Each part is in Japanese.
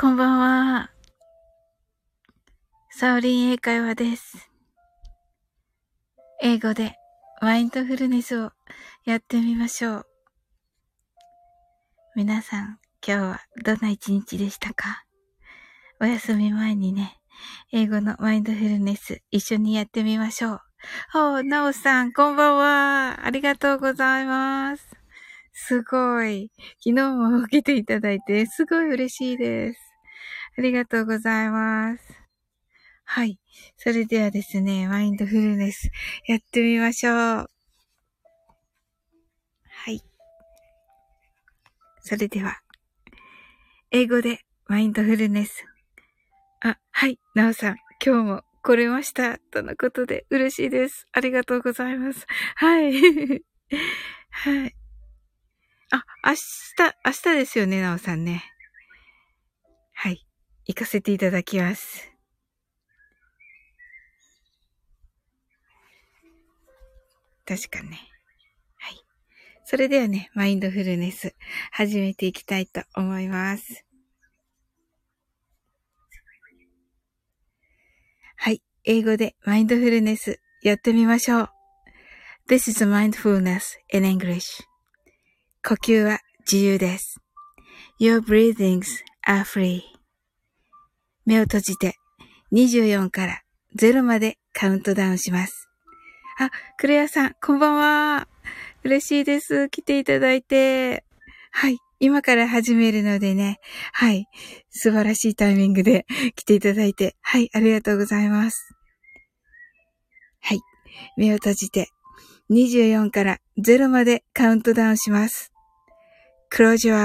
こんばんは。サオリン英会話です。英語でマインドフルネスをやってみましょう。皆さん、今日はどんな一日でしたか？お休み前にね、英語のマインドフルネス一緒にやってみましょう。おなおさん、こんばんは。ありがとうございます。すごい。昨日も受けていただいて、すごい嬉しいです。ありがとうございます。はい。それではですね、マインドフルネスやってみましょう。はい。それでは、英語でマインドフルネス。あ、はい。なおさん、今日も来れました。とのことで嬉しいです。ありがとうございます。はい。はい。あ、明日、明日ですよね、なおさんね。行かせていただきます。確かね。はい。それではね、マインドフルネス始めていきたいと思います。はい。英語でマインドフルネスやってみましょう。This is mindfulness in English. 呼吸は自由です。Your breathings are free. 目を閉じて24から0までカウントダウンします。あ、クレアさん、こんばんは。嬉しいです。来ていただいて。はい。今から始めるのでね。はい。素晴らしいタイミングで 来ていただいて。はい。ありがとうございます。はい。目を閉じて24から0までカウントダウンします。Close your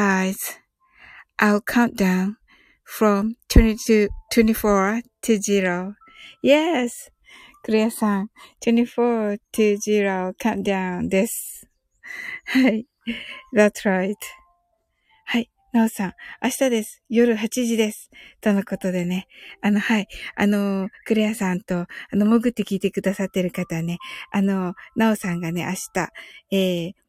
eyes.I'll count down from 22, 24 to 0. Yes! クレアさん、24 to 0 countdown です。はい。That's right. はい。なおさん、明日です。夜8時です。とのことでね。あの、はい。あの、クレアさんと、あの、潜って聞いてくださってる方はね、あの、なおさんがね、明日、えー、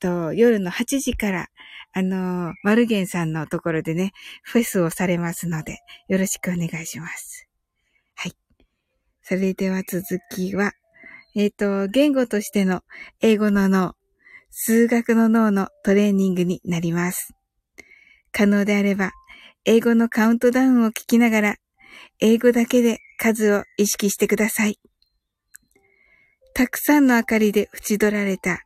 と、夜の8時から、あの、マルゲンさんのところでね、フェスをされますので、よろしくお願いします。はい。それでは続きは、えっ、ー、と、言語としての英語の脳、数学の脳のトレーニングになります。可能であれば、英語のカウントダウンを聞きながら、英語だけで数を意識してください。たくさんの明かりで縁取られた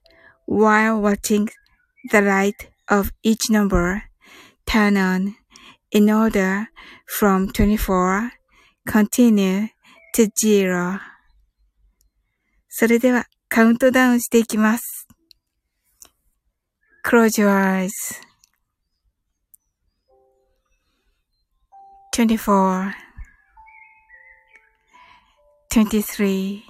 while watching the light of each number turn on in order from 24 continue to zero それではカウントダウンしていきます。Close your eyes. 24 23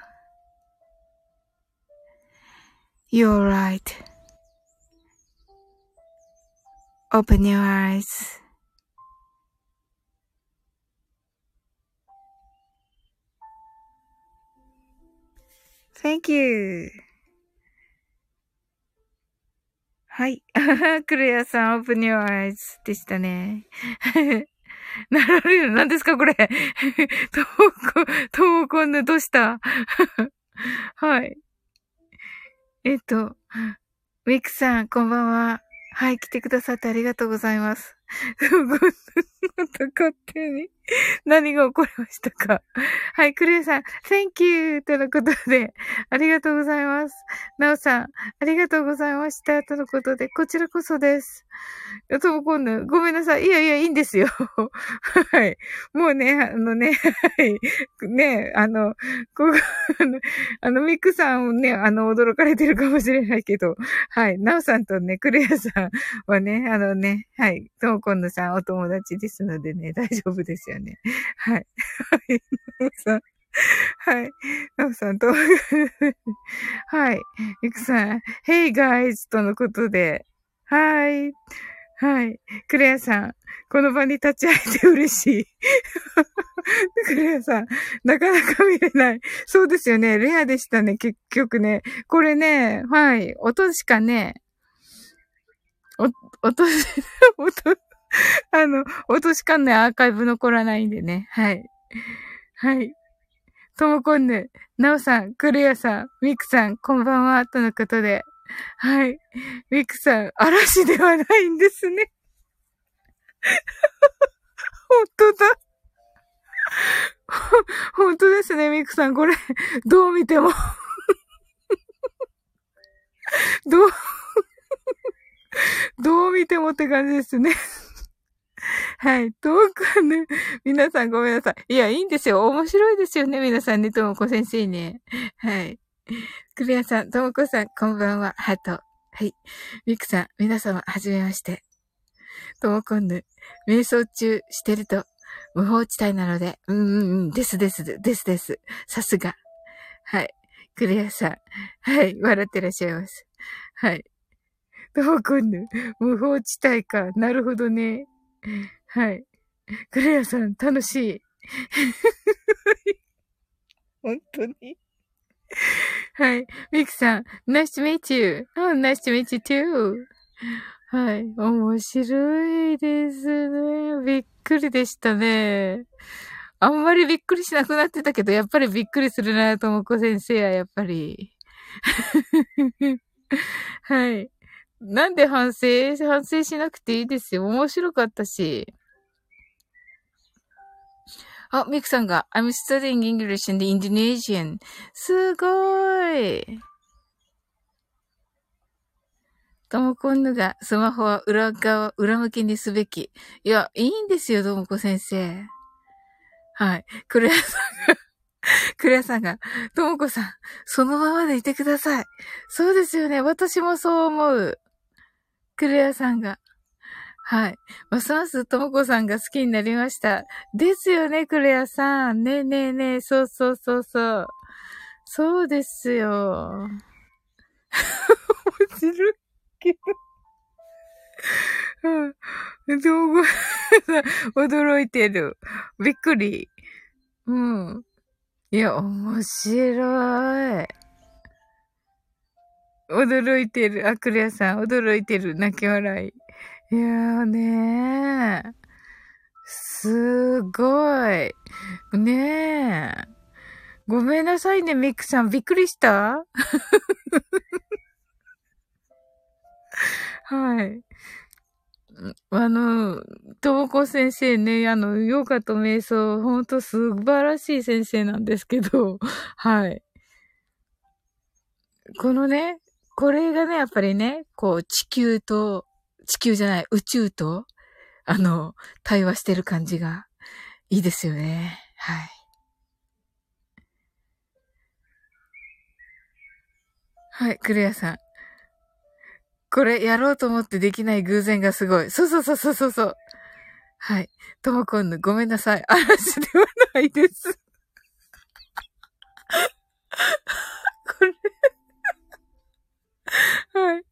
You're right. Open your eyes. Thank you. はい。クレアさん、オープニュアアイズでしたね。なられる。何ですかこれ。トーコ、トーコンヌどうした？はい。えっと、ウィクさん、こんばんは。はい、来てくださってありがとうございます。また勝手に 何が起こりましたか？はい、クレイさん、Thank you! とのことで、ありがとうございます。なおさん、ありがとうございました。とのことで、こちらこそです。ともこんぬ、ごめんなさい。いやいや、いいんですよ。はい。もうね、あのね、はい。ね、あの、こあの、あの、ミックさんね、あの、驚かれてるかもしれないけど、はい。なおさんとね、クレアさんはね、あのね、はい。ともこんぬさんお友達ですのでね、大丈夫ですよね。はい。はい。なおさん。はい。なおさんと、はい。いくさん、Hey guys! とのことで、はい。はい。クレアさん、この場に立ち会えて嬉しい。クレアさん、なかなか見れない。そうですよね。レアでしたね、結局ね。これね、はい。音しかね、お、音、音、あの、落としかんないアーカイブ残らないんでね。はい。はい。ともこんぬ、なおさん、クレアさん、ミクさん、こんばんは、とのことで。はい。ミクさん、嵐ではないんですね。本当だ。本当ですね、ミクさん。これ、どう見てもどうどう見てもって感じですね はい。トークね、皆さんごめんなさい。いや、いいんですよ。面白いですよね、皆さんね、ともこ先生ね。はい。クリアさん、ともこさん、こんばんは、ハート。はい。ミクさん、皆様、はじめまして。ともこんぬ、瞑想中してると、無法地帯なので、うんうんうん、ですです、ですです。さすが。はい。クリアさん、はい、笑ってらっしゃいます。はい。ともこんぬ、無法地帯か。なるほどね。はい。クレアさん、楽しい。本当に？はい。ミクさん、nice to meet you. Oh, nice to meet you too. はい。面白いですね。びっくりでしたね。あんまりびっくりしなくなってたけど、やっぱりびっくりするな、ともこ先生は、やっぱり。はい。なんで反省反省しなくていいですよ。面白かったし。あ、ミクさんが、I'm studying English in the Indonesian. すごい。ともこんぬが、スマホは裏側、裏向きにすべき。いや、いいんですよ、ともこ先生。はい。クレアさんが クレアさんが、ともこさん、そのままでいてください。そうですよね。私もそう思う。クレアさんが。はい。ますますともこさんが好きになりました。ですよね、クレアさん。ねえねえねえ、そうそうそうそう。そうですよ。面白いけど。うん。驚いてる。びっくり。うん。いや、面白い。驚いてる。あ、クレアさん、驚いてる。泣き笑い。いやーねー。すごい。ねえ。ごめんなさいね、ミックさん。びっくりした？はい。あの、ともこ先生ね、あの、ヨガと瞑想、ほんと素晴らしい先生なんですけど、はい。このね、これがね、やっぱりね、こう、地球と、地球じゃない、宇宙と、あの、対話してる感じがいいですよね。はい。はい、クレアさん。これやろうと思ってできない偶然がすごい。そうそうそうそうそうそう。はい。ともこんぬ、ごめんなさい。嵐ではないです。これはい。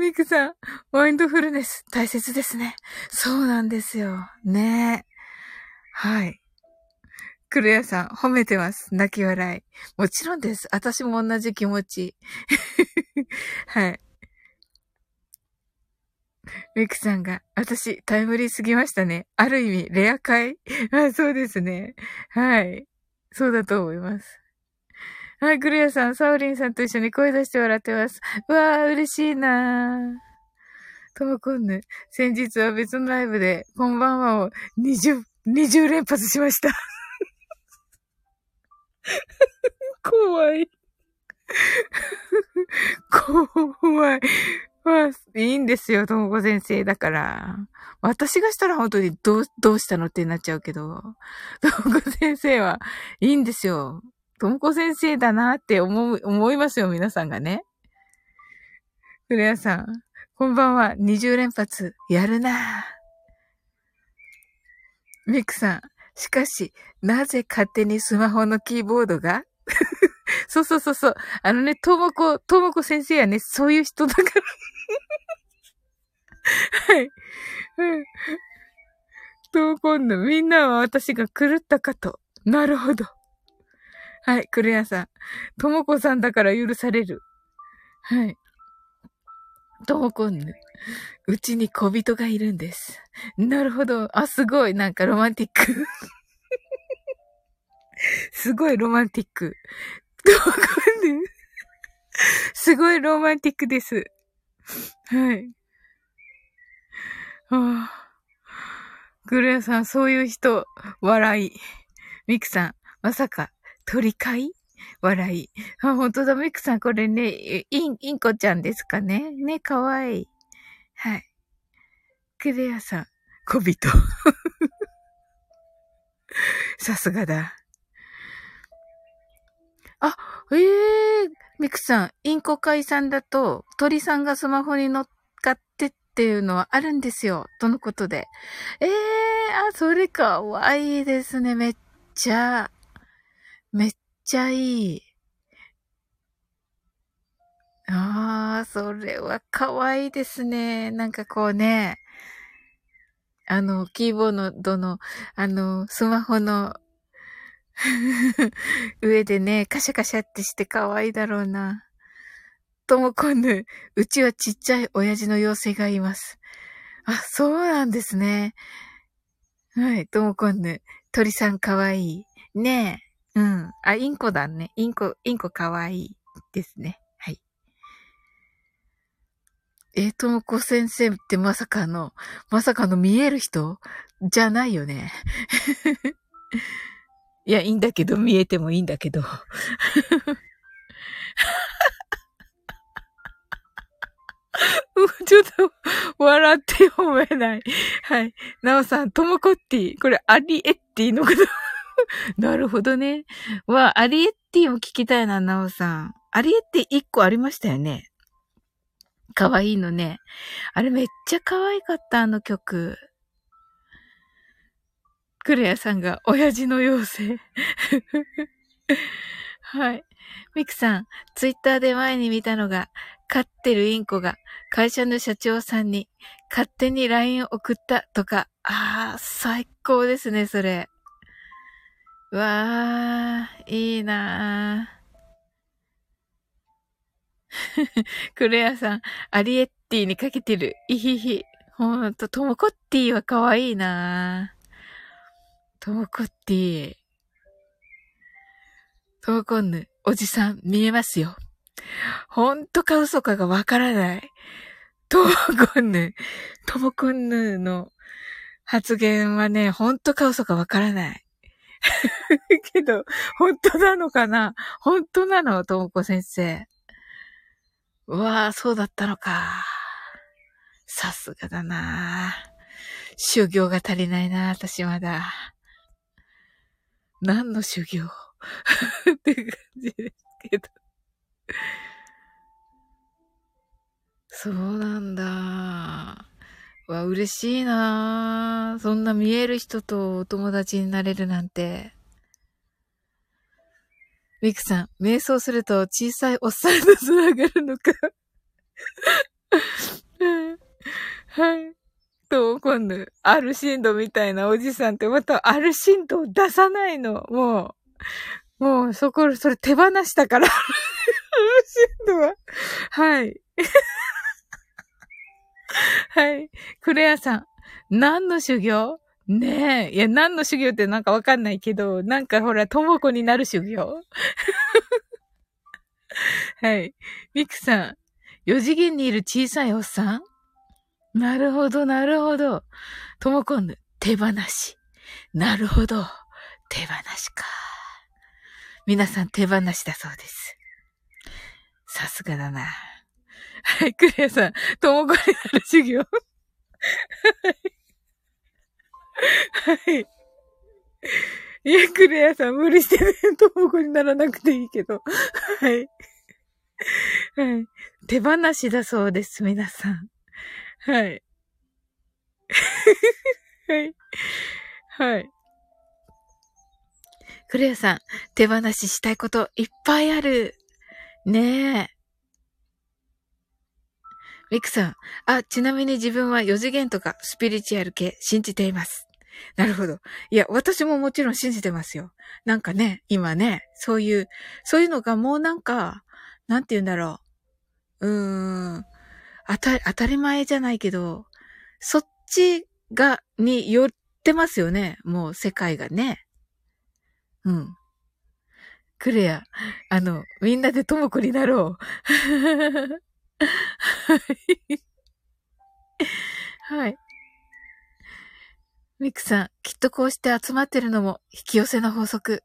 ミクさん、マインドフルネス大切ですね。そうなんですよ。ねえはい。クレアさん、褒めてます。泣き笑い。もちろんです。私も同じ気持ち。はい。ミクさんが、私、タイムリーすぎましたね。ある意味、レア会あ そうですね。はい。そうだと思います。はい、クレアさん、サウリンさんと一緒に声出して笑ってます。うわー、嬉しいなー。ともこんぬ、先日は別のライブで、こんばんはを20、20連発しました。怖い。怖い。まあ、いいんですよ、ともこ先生だから。私がしたら本当にどう、どうしたのってなっちゃうけど、ともこ先生はいいんですよ。ともこ先生だなって思う、思いますよ、皆さんがね。ふれやさん、こんばんは、20連発、やるなミクさん、しかし、なぜ勝手にスマホのキーボードが？そうそうそうそう。あのね、ともこ、ともこ先生はね、そういう人だから はい。うん。ともこんの、みんなは私が狂ったかと。なるほど。はい、クレアさん。ともこさんだから許される。はい。ともこん。うちに小人がいるんです。なるほど。あ、すごい。なんかロマンティック。すごいロマンティック。ともこん。すごいロマンティックです。はい。はあ。グレアさん、そういう人、笑い。ミクさん、まさか、鳥飼い？笑い。あ、本当だ、ミクさん、これね、イン、インコちゃんですかね？ね、かわいい。はい。クレアさん、小人。さすがだ。あ、ええー、ミクさん、インコ飼いさんだと、鳥さんがスマホに乗っかってっていうのはあるんですよ。とのことで。ええー、あ、それかわいいですね、めっちゃ。めっちゃいい。ああ、それは可愛いですね。なんかこうね、あの、キーボードの、あの、スマホの 上でね、カシャカシャってして可愛いだろうな。ともこぬ、うちはちっちゃい親父の妖精がいます。あ、そうなんですね。はい、ともこぬ、鳥さん可愛い。ねえ。うん。あ、インコだね。インコ、インコかわいいですね。はい。えー、ともこ先生ってまさかの、まさかの見える人？じゃないよね。いや、いいんだけど、見えてもいいんだけど。ちょっと、笑って読めない。はい。なおさん、ともこってぃ。これ、アリエッティのこと。なるほどね。わ、アリエッティも聞きたいな、ナオさん。アリエッティ1個ありましたよね。かわいいのね。あれめっちゃ可愛かった、あの曲。クレアさんが親父の妖精。はい。ミクさん、ツイッターで前に見たのが、飼ってるインコが会社の社長さんに勝手に LINE を送ったとか、ああ、最高ですね、それ。わー、いいなー。クレアさん、アリエッティにかけてる。いひひ。ほんと、トモコッティは可愛いなー。トモコッティ。トモコンヌ、おじさん、見えますよ。ほんとか嘘かがわからない。トモコンヌ、トモコンヌの発言はね、ほんとか嘘かわからない。けど、本当なのかな？本当なの？ともこ先生。うわぁ、そうだったのか。さすがだな修行が足りないな私まだ。何の修行？って感じですけど。そうなんだ。わ、嬉しいなそんな見える人とお友達になれるなんて。ミクさん、瞑想すると小さいおっさんと繋がるのか はい。と、今度、アルシンドみたいなおじさんってまたアルシンドを出さないの。もう、もう、そこ、それ手放したから。アルシンドは。はい。はい。クレアさん。何の修行？ねえ。いや、何の修行ってなんかわかんないけど、なんかほら、ともこになる修行 はい。ミクさん。四次元にいる小さいおっさん？なるほど、なるほど。ともこんぬ、手放し。なるほど。手放しか。皆さん手放しだそうです。さすがだな。はい、クレアさん、ともこになる修行。はい。はい。いや、クレアさん無理してね、ともこにならなくていいけど。はい。はい。手放しだそうです、皆さん。はい。はい。はい。クレアさん、手放ししたいこといっぱいある。ねえ。ミクさん、あ、ちなみに自分は4次元とかスピリチュアル系信じています。なるほど。いや、私ももちろん信じてますよ。なんかね、今ね、そういう、そういうのがもうなんか、なんて言うんだろう。うーん、当た、当たり前じゃないけど、そっちが、に寄ってますよね。もう世界がね。うん。クレア、あの、みんなでともこになろう。はい。はい。ミクさん、きっとこうして集まってるのも引き寄せの法則。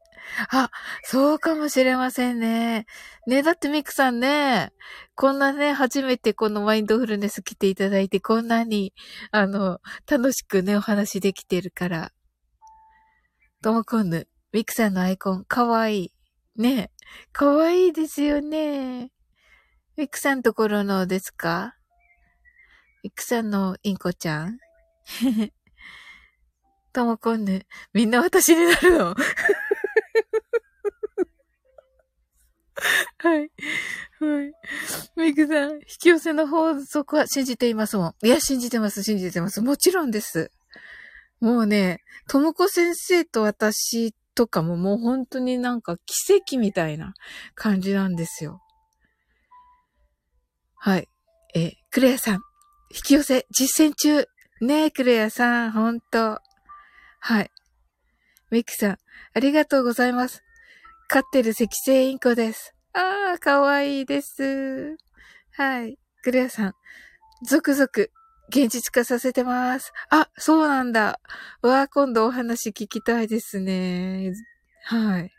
あ、そうかもしれませんね。ね、だってミクさんね、こんなね、初めてこのマインドフルネス来ていただいて、こんなに、あの、楽しくね、お話できてるから。ともこんぬ、ミクさんのアイコン、かわいい。ね、かわいいですよね。ミクさんところのですか？ミクさんのインコちゃん？ともこんぬ、みんな私になるの はい。はい。ミクさん、引き寄せの法則は信じていますもん。いや、信じてます、信じてます。もちろんです。もうね、ともこ先生と私とかももう本当になんか奇跡みたいな感じなんですよ。はい。えクレアさん、引き寄せ実践中。ねえ、クレアさん、ほんと。はい。ミキさん、ありがとうございます。飼ってる赤星インコです。ああ、かわいいです。はい。クレアさん、続々、現実化させてます。あ、そうなんだ。わあ、今度お話聞きたいですね。はい。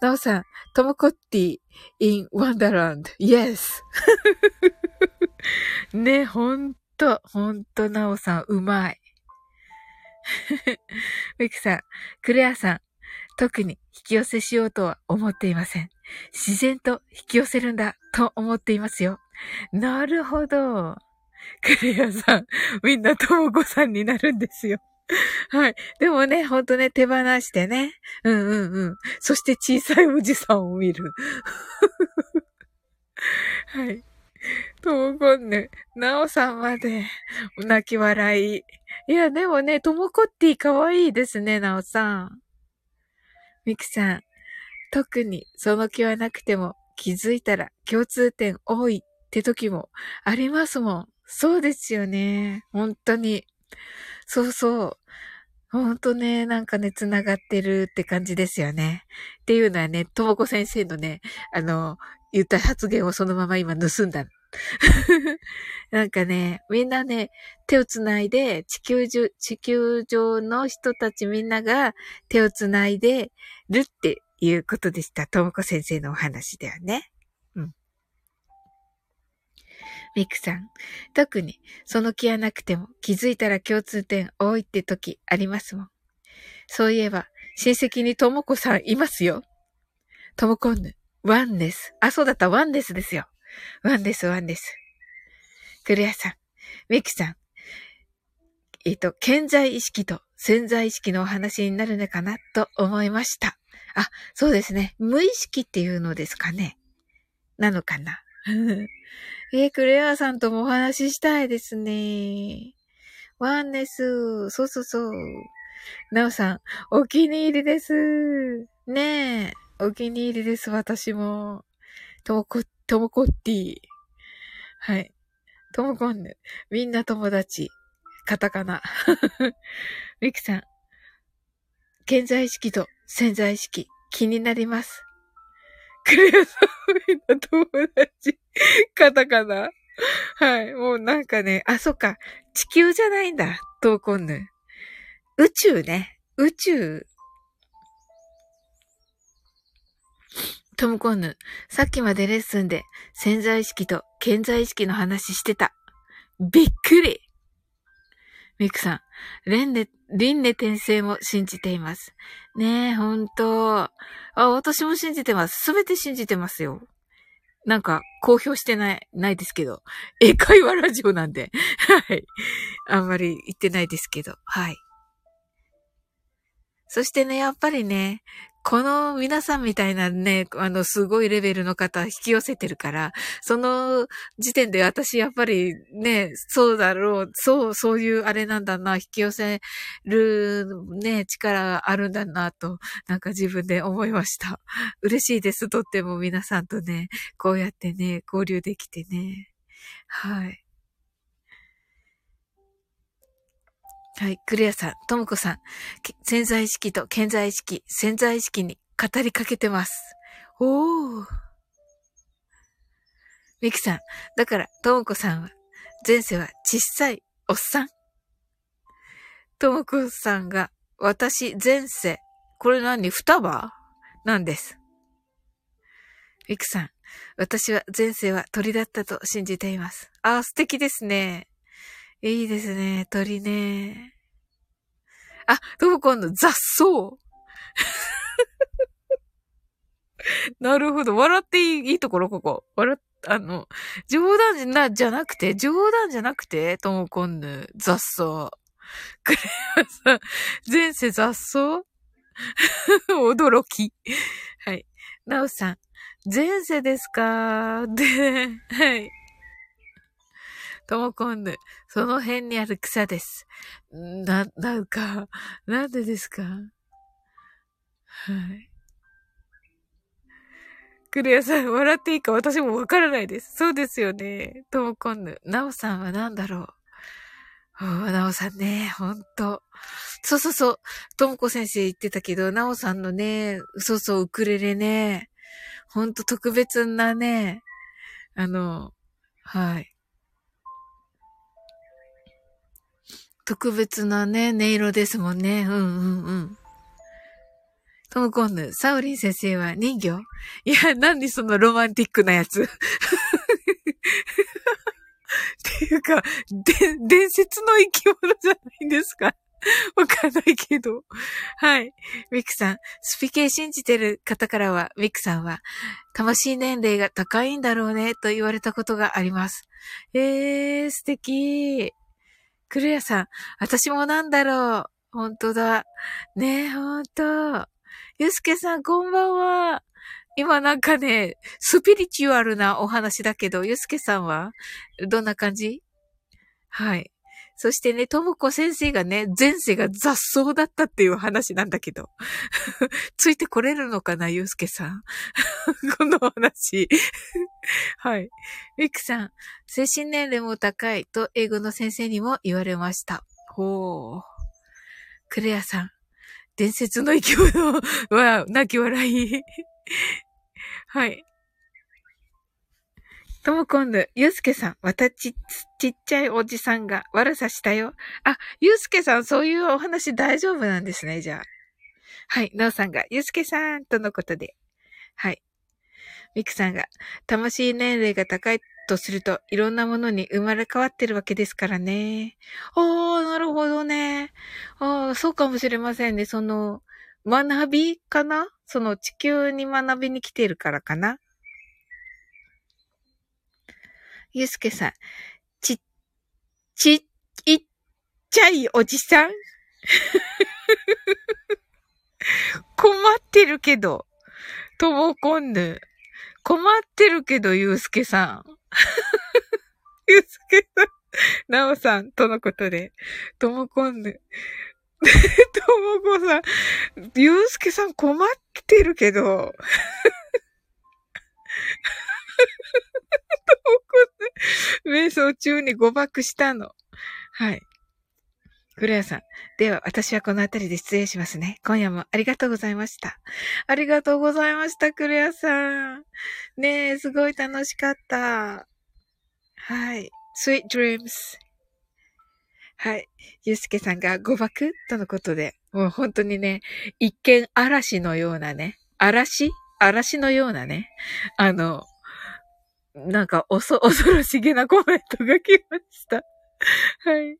なおさん、トモコッティ in Wonderland. Yes! ね、ほんと、ほんと、なおさん、うまい。ミクさん、クレアさん、特に引き寄せしようとは思っていません。自然と引き寄せるんだと思っていますよ。なるほど。クレアさん、みんなともこさんになるんですよ。はい。でもね、ほんとね、手放してね。うんうんうん。そして小さいおじさんを見る。はい。ともこんね、なおさんまで、泣き笑い。いや、でもね、ともこっていかわいいですね、なおさん。みくさん、特にその気はなくても気づいたら共通点多いって時もありますもん。そうですよね。本当に。そうそう。ほんとね、なんかね、繋がってるって感じですよね。っていうのはね、ともこ先生のね、あの、言った発言をそのまま今盗んだ。なんかね、みんなね、手をつないで、地球上、地球上の人たちみんなが手をつないでるっていうことでした。ともこ先生のお話ではね。ミクさん。特に、その気はなくても気づいたら共通点多いって時ありますもん。そういえば、親戚にともこさんいますよ。ともこんぬ、ワンです。あ、そうだった、ワンですですよ。ワンです、ワンです。クレアさん、ミクさん。えっ、と、顕在意識と潜在意識のお話になるのかなと思いました。あ、そうですね。無意識っていうのですかね。なのかな。えー、クレアさんともお話ししたいですね。ワンです。そうそうそう。なおさん、お気に入りです。ねえ、お気に入りです、私も。ともこ、ともこってぃ。はい。ともこんぬ。みんな友達。カタカナ。ミクさん。健在意識と潜在意識、気になります。クレアさん、みんな友達。カタカナ。はい。もうなんかね、あ、そっか。地球じゃないんだ。トーコンヌ。宇宙ね。宇宙。トムコンヌ、さっきまでレッスンで潜在意識と健在意識の話してた。びっくりミクさん、レンネ、リンネ転生も信じています。ねえ、ほんと。あ、私も信じてます。すべて信じてますよ。なんか、公表してない、ないですけど。英会話ラジオなんで。はい。あんまり言ってないですけど。はい。そしてね、やっぱりね、この皆さんみたいなね、あの、すごいレベルの方引き寄せてるから、その時点で私やっぱりね、そうだろう、そう、そういうあれなんだな、引き寄せるね、力あるんだなと、なんか自分で思いました。嬉しいです。とっても皆さんとね、こうやってね、交流できてね。はい。はい。クレアさん、ともこさん、潜在意識と潜在意識、潜在意識に語りかけてます。おー。ミキさん、だから、ともこさんは、前世は小さいおっさん。ともこさんが、私、前世、これ何？双葉？なんです。ミクさん、私は前世は鳥だったと信じています。ああ、素敵ですね。いいですね。鳥ね。あ、どこ今度雑草。なるほど。笑っていいいいところ、ここ。笑っ、あの、冗談じゃな、じゃなくて、冗談じゃなくて、ともこんぬ、雑草。クレアさん、前世雑草？驚き。はい。なおさん、前世ですか？で、はい。ともこんぬ、その辺にある草です。な、なんか、なんでですか？はい。クレアさん、笑っていいか私もわからないです。そうですよね。ともこんぬ。なおさんは何だろう？おー、なおさんね、ほんと。そうそうそう。ともこ先生言ってたけど、なおさんのね、そうそう、ウクレレね、ほんと特別なね、あの、はい。特別なね、音色ですもんね。うんうんうん。トムコンヌ、サウリン先生は人魚？いや、何そのロマンティックなやつ？っていうか、で、伝説の生き物じゃないんですかわかんないけど。はい。ミクさん、スピ系信じてる方からは、ミクさんは、魂年齢が高いんだろうね、と言われたことがあります。えー、素敵。クレアさん、私もなんだろう。本当だ。ねえ、ほんと。ゆすけさん、こんばんは。今なんかね、スピリチュアルなお話だけど、ゆすけさんはどんな感じ？はい。そしてね、ともこ先生がね、前世が雑草だったっていう話なんだけど。ついてこれるのかな、ゆうすけさん。この話。はい。ミクさん、精神年齢も高いと英語の先生にも言われました。ほう。クレアさん、伝説の生き物は泣き笑い。はい。とも今度、ゆうすけさん、またち、ちっちゃいおじさんが悪さしたよ。あ、ゆうすけさん、そういうお話大丈夫なんですね、じゃあ。はい、なおさんが、ゆうすけさん、とのことで。はい。みくさんが、魂年齢が高いとすると、いろんなものに生まれ変わってるわけですからね。おー、なるほどね。ああ、そうかもしれませんね。その、学びかな？その地球に学びに来てるからかな？ゆうすけさん、ち、ち、いっちゃいおじさん？困ってるけど、ともこんぬ。困ってるけど、ゆうすけさん。ゆうすけさん、なおさん、とのことで、ともこんぬ。ともこさん、ゆうすけさん困ってるけど、瞑想中に誤爆したの。はい。クレアさん。では、私はこの辺りで失礼しますね。今夜もありがとうございました。ありがとうございました、クレアさん。ねえ、すごい楽しかった。はい。sweet dreams. はい。ゆうすけさんが誤爆？とのことで、もう本当にね、一見嵐のようなね、嵐？嵐のようなね、あの、なんか、おそ、恐ろしげなコメントが来ました。はい。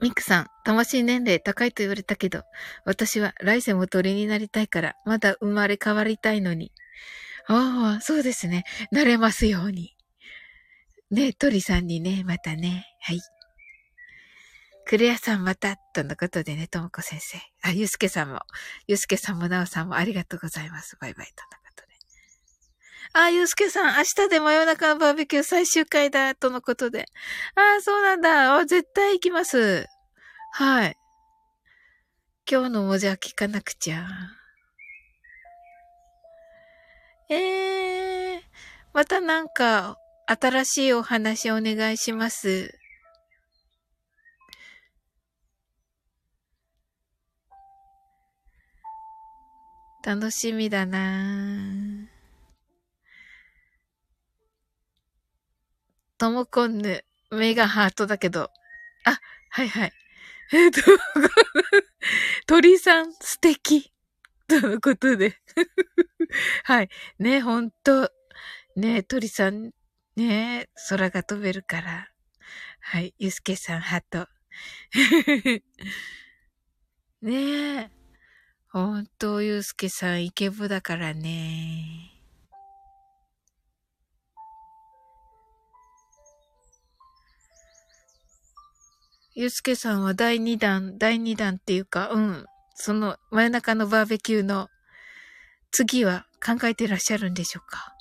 ミクさん、魂年齢高いと言われたけど、私は来世も鳥になりたいから、まだ生まれ変わりたいのに。ああ、そうですね。なれますように。ね鳥さんにね、またね。はい。クレアさんまた、とのことでね、ともこ先生。あ、ゆうすけさんも、ゆうすけさんもなおさんもありがとうございます。バイバイ、とのことで。あ、ゆうすけさん、明日で真夜中のバーベキュー最終回だ、とのことで。あ、そうなんだ。あ、絶対行きます。はい。今日の文字は聞かなくちゃ。ええー、またなんか、新しいお話お願いします。楽しみだなともこんぬ、目がハートだけど。あ、はいはい。えっと、鳥さん素敵。とのことで。はい。ね、ほんと。ね、鳥さん、ね、空が飛べるから。はい。ゆすけさん、ハート。ねえ。ほんと、ゆうすけさん、イケボだからね。ゆうすけさんは第2弾、第2弾っていうか、うん。その真夜中のバーベキューの次は考えてらっしゃるんでしょうか？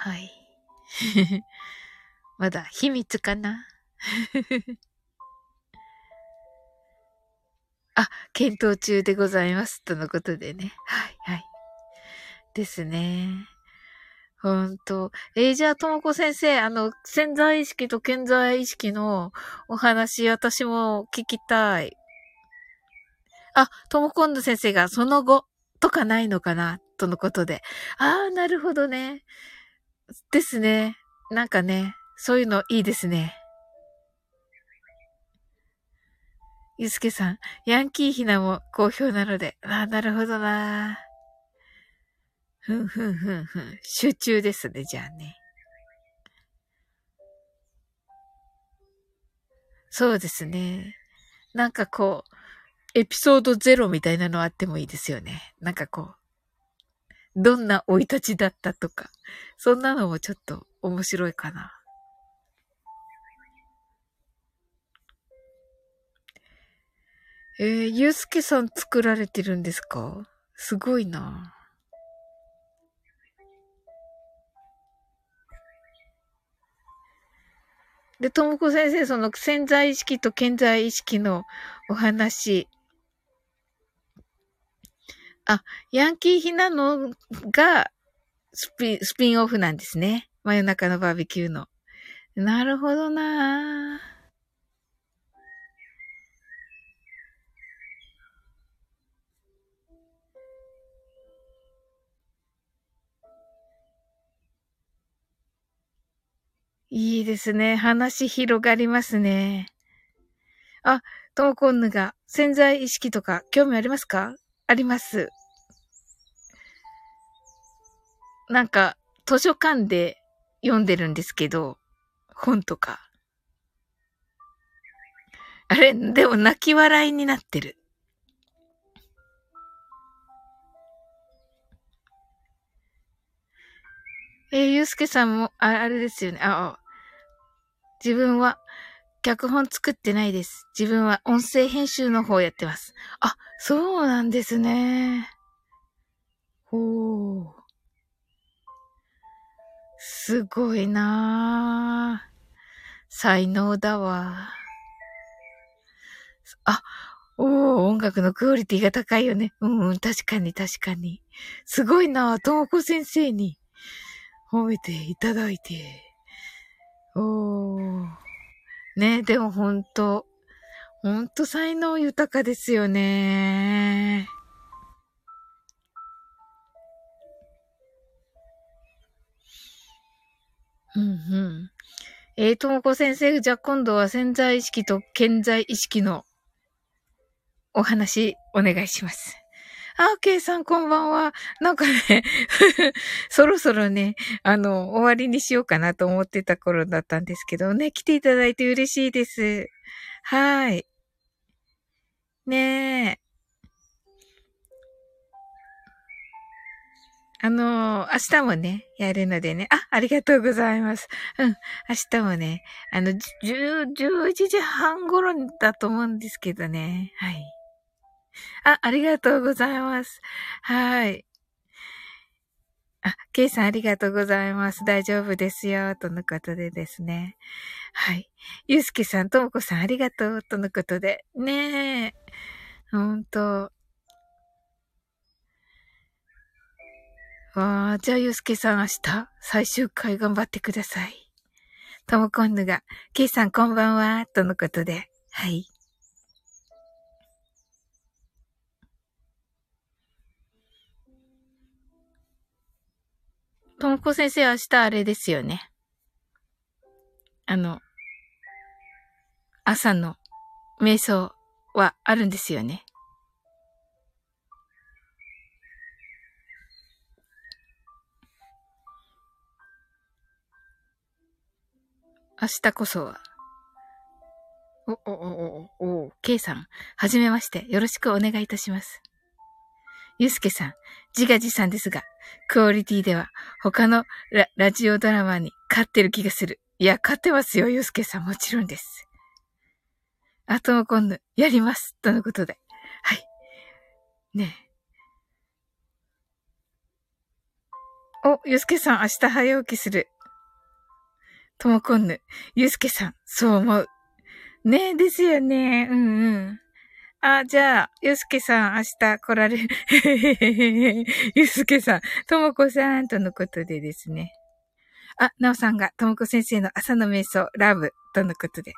はい。まだ秘密かな？あ、検討中でございます。とのことでね。はい、はい。ですね。ほんと。えー、じゃあ、ともこ先生、あの、潜在意識と健在意識のお話、私も聞きたい。あ、ともこんぬ先生がその後とかないのかな？とのことで。ああ、なるほどね。ですね。なんかね、そういうのいいですね。ゆすけさん、ヤンキーひなも好評なので。ああ、なるほどな。ふんふんふんふん。集中ですね、じゃあね。そうですね。なんかこう、エピソードゼロみたいなのあってもいいですよね。なんかこう、どんな生い立ちだったとか、そんなのもちょっと面白いかな。えー、ゆうすけさん作られてるんですか？すごいな。で、ともこ先生、その潜在意識と健在意識のお話。あ、ヤンキーひなのがスピスピンオフなんですね。真夜中のバーベキューの。なるほどなぁ。いいですね。話広がりますね。あ、トモコンヌが潜在意識とか興味ありますか？あります。なんか、図書館で読んでるんですけど、本とか。あれ？でも泣き笑いになってる。えー、ゆうすけさんも、あ、あれですよね。あ、自分は、脚本作ってないです。自分は音声編集の方やってます。あ、そうなんですね。ほう。すごいなぁ。才能だわ。あ、おー、音楽のクオリティが高いよね。うん、うん、確かに確かに。すごいなぁ、ともこ先生に褒めていただいて。おー。ね、でもほんと、ほんと才能豊かですよね。うんうん。えー、ともこ先生、じゃあ今度は潜在意識と健在意識のお話お願いします。あ、ケイさんこんばんは。なんかね そろそろね、あの、終わりにしようかなと思ってた頃だったんですけどね、来ていただいて嬉しいです。はい。ねえ。あのー、明日もね、やるのでね。あ、ありがとうございます。うん。明日もね、あの、10、11時半頃だと思うんですけどね。はい。あ、ありがとうございます。はい。あ、ケイさんありがとうございます。大丈夫ですよ。とのことでですね。はい。ゆうすけさん、ともこさんありがとう。とのことで。ねえ。ほんと。わあ、じゃあゆうすけさん明日、最終回頑張ってください。ともこんぬが、ケイさんこんばんは。とのことで。はい。ともこ先生明日あれですよね。あの、朝の瞑想はあるんですよね。明日こそは。お、お、お、お、お、ケイさん、はじめまして。よろしくお願いいたします。ゆうすけさん、自画自賛ですが、クオリティでは他のララジオドラマに勝ってる気がする。いや、勝ってますよ、ゆうすけさん。もちろんです。あとも今度、やります。とのことで。はい。ねえ。お、ゆうすけさん、明日早起きする。ともこんぬ。ゆうすけさん、そう思う。ねえ、ですよね。うんうん。あ、じゃあ、ゆうすけさん、明日来られる。ゆうすけさん、ともこさん、とのことでですね。あ、なおさんが、ともこ先生の朝の瞑想、ラブ、とのことで。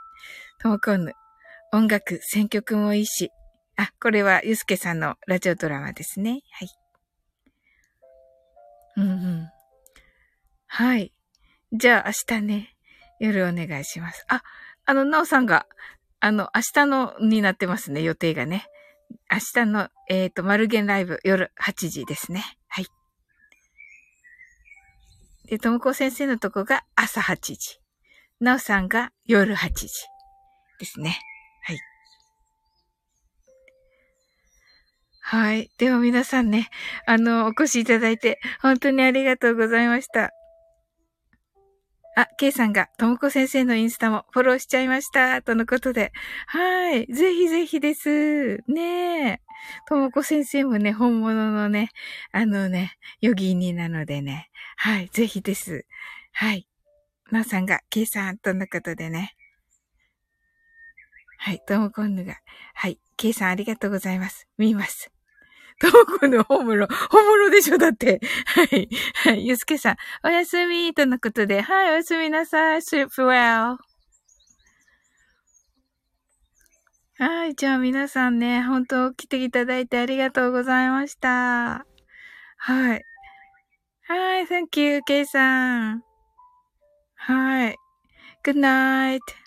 ともこんぬ、音楽、選曲もいいし。あ、これは、ゆうすけさんのラジオドラマですね。はい。うんうん。はい。じゃあ、明日ね、夜お願いします。あ、あの、なおさんが、あの、明日のになってますね、予定がね。明日の、えっ、ー、と、マルゲンライブ夜8時ですね。はい。で、ともこ先生のとこが朝8時。なおさんが夜8時ですね。はい。はい。では皆さんね、あの、お越しいただいて、本当にありがとうございました。あ、ケイさんが、ともこ先生のインスタもフォローしちゃいました。とのことで。はい。ぜひぜひです。ねえ。ともこ先生もね、本物のね、あのね、ヨギーニなのでね。はい。ぜひです。はい。なおさんが、ケイさん、とのことでね。はい。ともこんぬが、はい。ケイさんありがとうございます。見ます。ともこの本物、本物でしょだって。はい。はい。ゆすけさん、おやすみとのことで、はい、おやすみなさい。sleep well. はい。じゃあ皆さんね、本当来ていただいてありがとうございました。はい。はい。thank you, ケイさん。はい。Good night.